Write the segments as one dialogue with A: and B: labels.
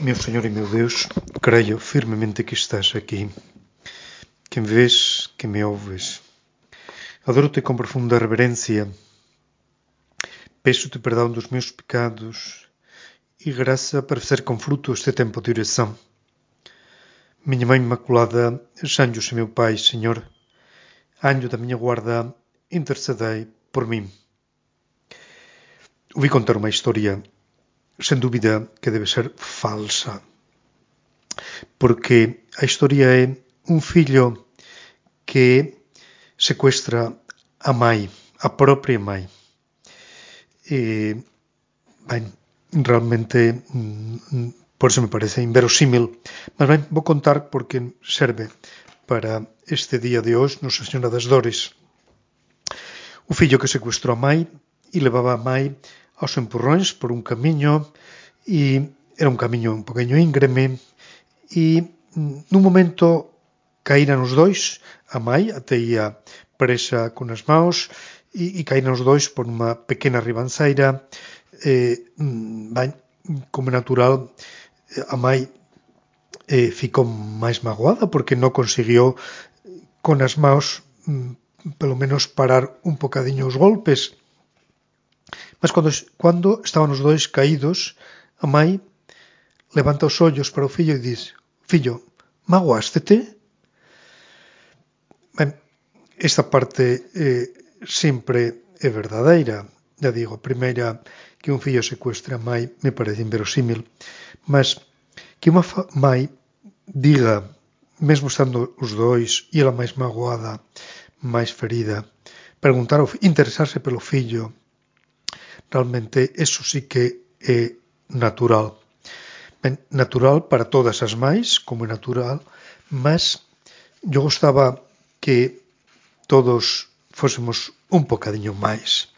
A: Meu Senhor e meu Deus, creio firmemente que estás aqui, que me vês, que me ouves. Adoro-te com profunda reverência. Peço-te perdão dos meus pecados e graça para ser com fruto este tempo de oração. Minha Mãe Imaculada, Sanjos meu Pai, Senhor, anjo da minha guarda, intercedei por mim. Ouvi contar uma história sen dúbida que debe ser falsa. Porque a historia é un fillo que secuestra a mai, a propia mai. E, ben, realmente, mm, mm, por eso me parece inverosímil. Mas ben, vou contar porque serve para este día de hoxe Nosa Señora das Dores. O fillo que secuestrou a mai e levaba a mai aos empurróns por un camiño e era un camiño un poqueño íngreme e nun momento caíran os dois, a mai até ia presa con as maus e, e caíran os dois por unha pequena ribanceira e, mm, ben, como natural a mai eh, ficou máis magoada porque non conseguiu con as maus mm, pelo menos parar un bocadiño os golpes. Mas cando, cando estaban os dois caídos, a mãe levanta os ollos para o fillo e diz Fillo, magoástete? Ben, esta parte eh, sempre é verdadeira. Ya digo, a primeira que un fillo secuestre a mãe me parece inverosímil, mas que unha mãe diga, mesmo estando os dois e ela máis magoada, máis ferida, preguntar, interesarse pelo fillo, Realmente eso sí que é natural. Ben, natural para todas as máis, como é natural, mas yo gostaba que todos fósemos un bocadiño máis.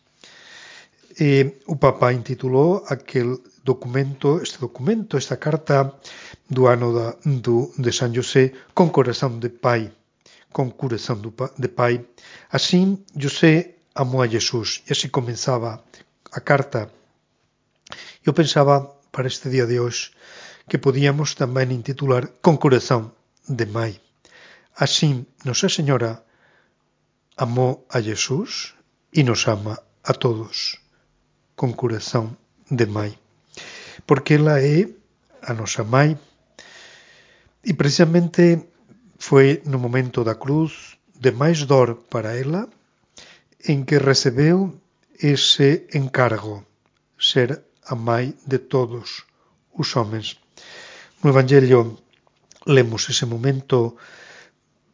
A: E o Papa intitulou aquel documento, este documento, esta carta do ano da, do, de San José con corazón de pai, con corazón do, de pai. Así José amou a Jesús e así comenzaba a carta. Eu pensaba para este día de hoxe que podíamos tamén intitular Con de mai. Así, Nosa Señora amou a Jesús e nos ama a todos con corazón de mai. Porque ela é a nosa mai e precisamente foi no momento da cruz de máis dor para ela en que recebeu ese encargo, ser a mãe de todos os homens. No Evangelio lemos ese momento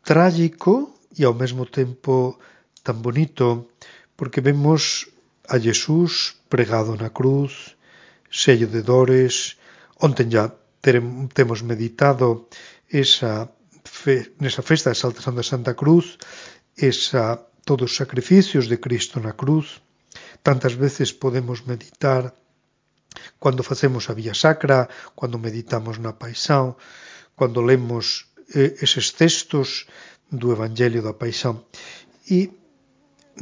A: trágico e ao mesmo tempo tan bonito porque vemos a Jesús pregado na cruz, sello de dores, onten ya temos meditado esa fe, nesa festa de Santa Santa Cruz, esa todos os sacrificios de Cristo na cruz, Tantas veces podemos meditar cando facemos a vía sacra, cando meditamos na paixão, cando lemos eh, eses textos do Evangelio da paixão. E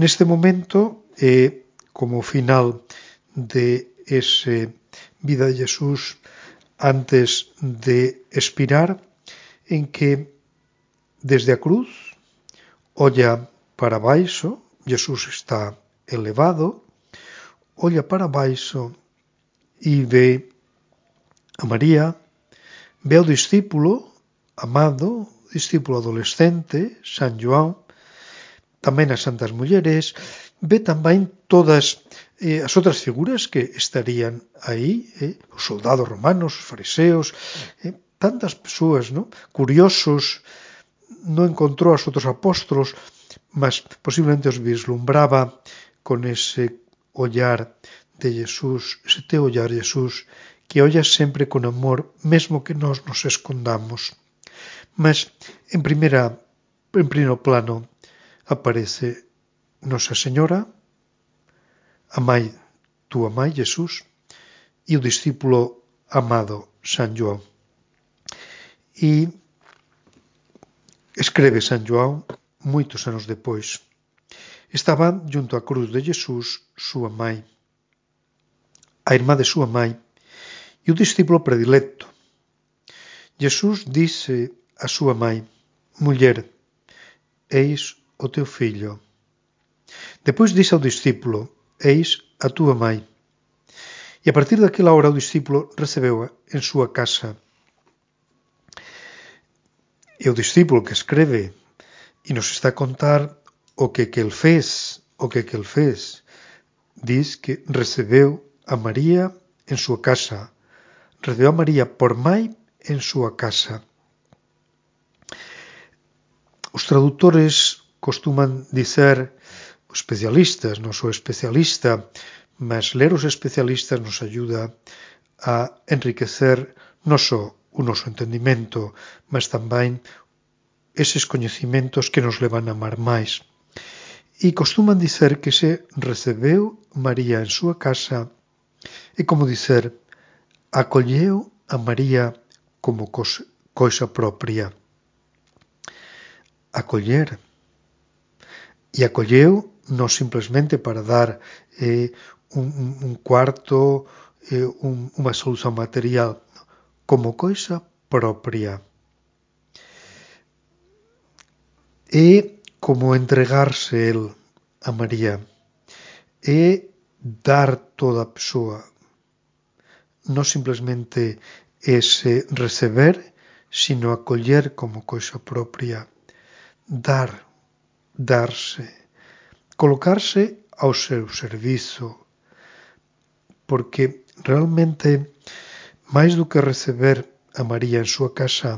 A: neste momento, eh, como final de ese vida de Jesús antes de expirar, en que desde a cruz olla para baixo, Jesús está elevado, olha para baixo e vê a María, ve ao discípulo amado, discípulo adolescente, San João, tamén as santas mulleres, ve tamén todas eh, as outras figuras que estarían aí, eh, os soldados romanos, os fariseos, eh, tantas persoas, no? curiosos, non encontrou aos outros apóstolos, mas posiblemente os vislumbraba con ese ollar de Jesús, teu ollar, Jesús, que ollas sempre con amor, mesmo que nós nos escondamos. Mas, en primeira, en primeiro plano, aparece Nosa Señora, a mãe, túa mãe, Jesús, e o discípulo amado, San João. E escreve San João moitos anos depois. Estaba junto á cruz de Jesús súa mãe, a irmá de súa mãe e o discípulo predilecto, Jesús disse a súa mãe, Muller, eis o teu fillo. Depois disse ao discípulo, eis a túa mãe. E a partir daquela hora o discípulo recebeu-a en súa casa. E o discípulo que escreve e nos está a contar o que que el fez, o que que el fez, diz que recebeu a María en súa casa, recebeu a María por mai en súa casa. Os traductores costuman dizer os especialistas, non sou especialista, mas ler os especialistas nos ayuda a enriquecer non só o noso entendimento, mas tamén eses coñecimentos que nos levan a amar máis. E costuman dizer que se recebeu María en súa casa é como dizer acolleu a María como coisa propia. Acoller. E acolleu non simplemente para dar eh, un, un cuarto, eh, un, unha solución material, como coisa propia. E como entregarse el a María é dar toda a persoa non simplemente ese receber sino acoller como coisa propia dar darse colocarse ao seu servizo. Porque realmente máis do que receber a María en súa casa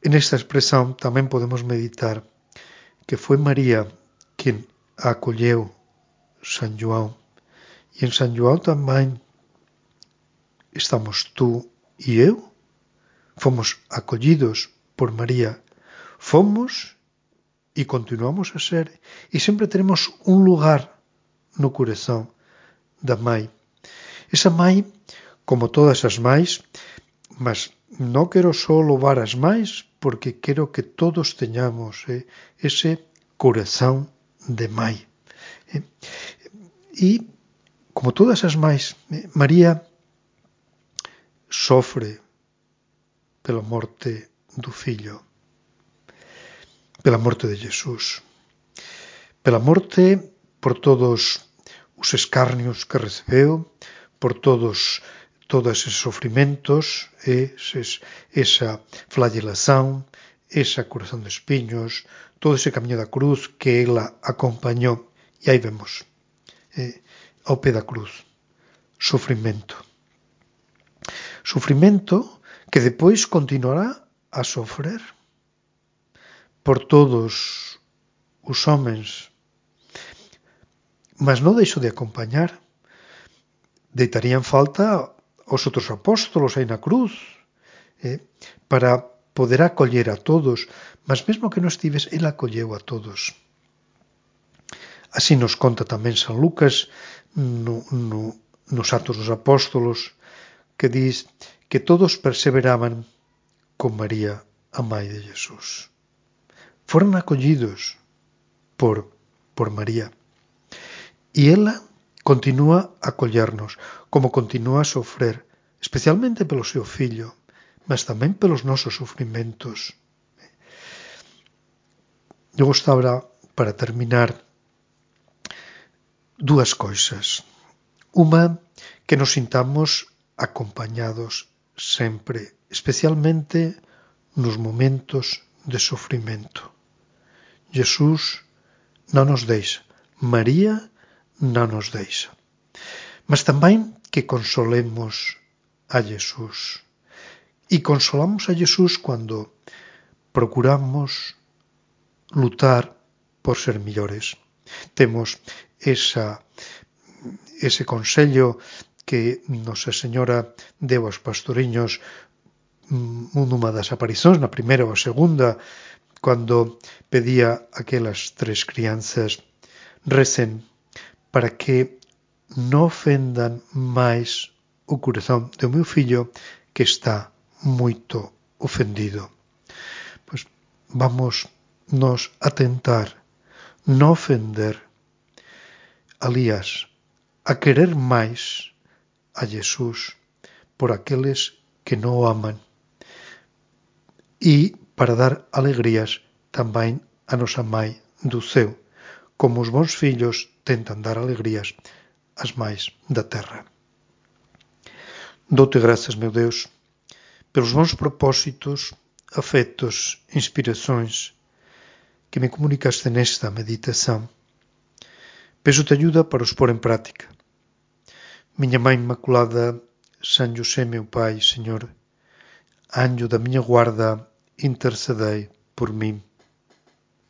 A: en esta expresión tamén podemos meditar que foi María quen a acolleu San João. E en San João tamén estamos tú e eu, fomos acollidos por María, fomos e continuamos a ser e sempre teremos un lugar no corazón da mãe. Esa mãe, como todas as mães, mas non quero só louvar as máis porque quero que todos teñamos eh, ese corazón de mai. Eh, e, como todas as máis, eh, María sofre pela morte do fillo, pela morte de Jesús, pela morte por todos os escarnios que recebeu, por todos os todos esos sofrimentos, eses, esa flagelación, esa corazón de espiños, todo ese camiño da cruz que ela acompañou. E aí vemos, eh, ao pé da cruz, sofrimento. Sufrimento que depois continuará a sofrer por todos os homens. Mas non deixo de acompañar. Deitarían falta os outros apóstolos aí na cruz eh, para poder acoller a todos, mas mesmo que non estives, ele acolleu a todos. Así nos conta tamén San Lucas no, no, nos Atos dos Apóstolos, que dis que todos perseveraban con María, a mãe de Jesús. Foron acollidos por, por María. E ela continúa a acollernos, como continúa a sofrer, especialmente pelo seu fillo, mas tamén pelos nosos sufrimentos. Eu gostaba, para terminar, dúas coisas. Uma, que nos sintamos acompañados sempre, especialmente nos momentos de sofrimento. Jesús non nos deixa, María non nos deixa. Mas tamén que consolemos a Jesús. E consolamos a Jesús cando procuramos lutar por ser millores. Temos esa, ese consello que Nosa Señora deu aos pastoriños mm, numa das aparicións, na primeira ou a segunda, cando pedía aquelas tres crianzas recen para que non ofendan máis o corazón do meu fillo que está moito ofendido. Pois vamos nos a tentar non ofender, alías, a querer máis a Jesús por aqueles que non o aman e para dar alegrías tamén a nosa Mai do ceo, como os bons fillos tentan dar alegrías ás máis da terra. Doute grazas, meu Deus, pelos bons propósitos, afectos, inspirações que me comunicaste nesta meditación. Peso-te ajuda para os pôr en prática. Miña Mãe Inmaculada, San José meu Pai, Señor, anjo da miña guarda, intercedei por mim.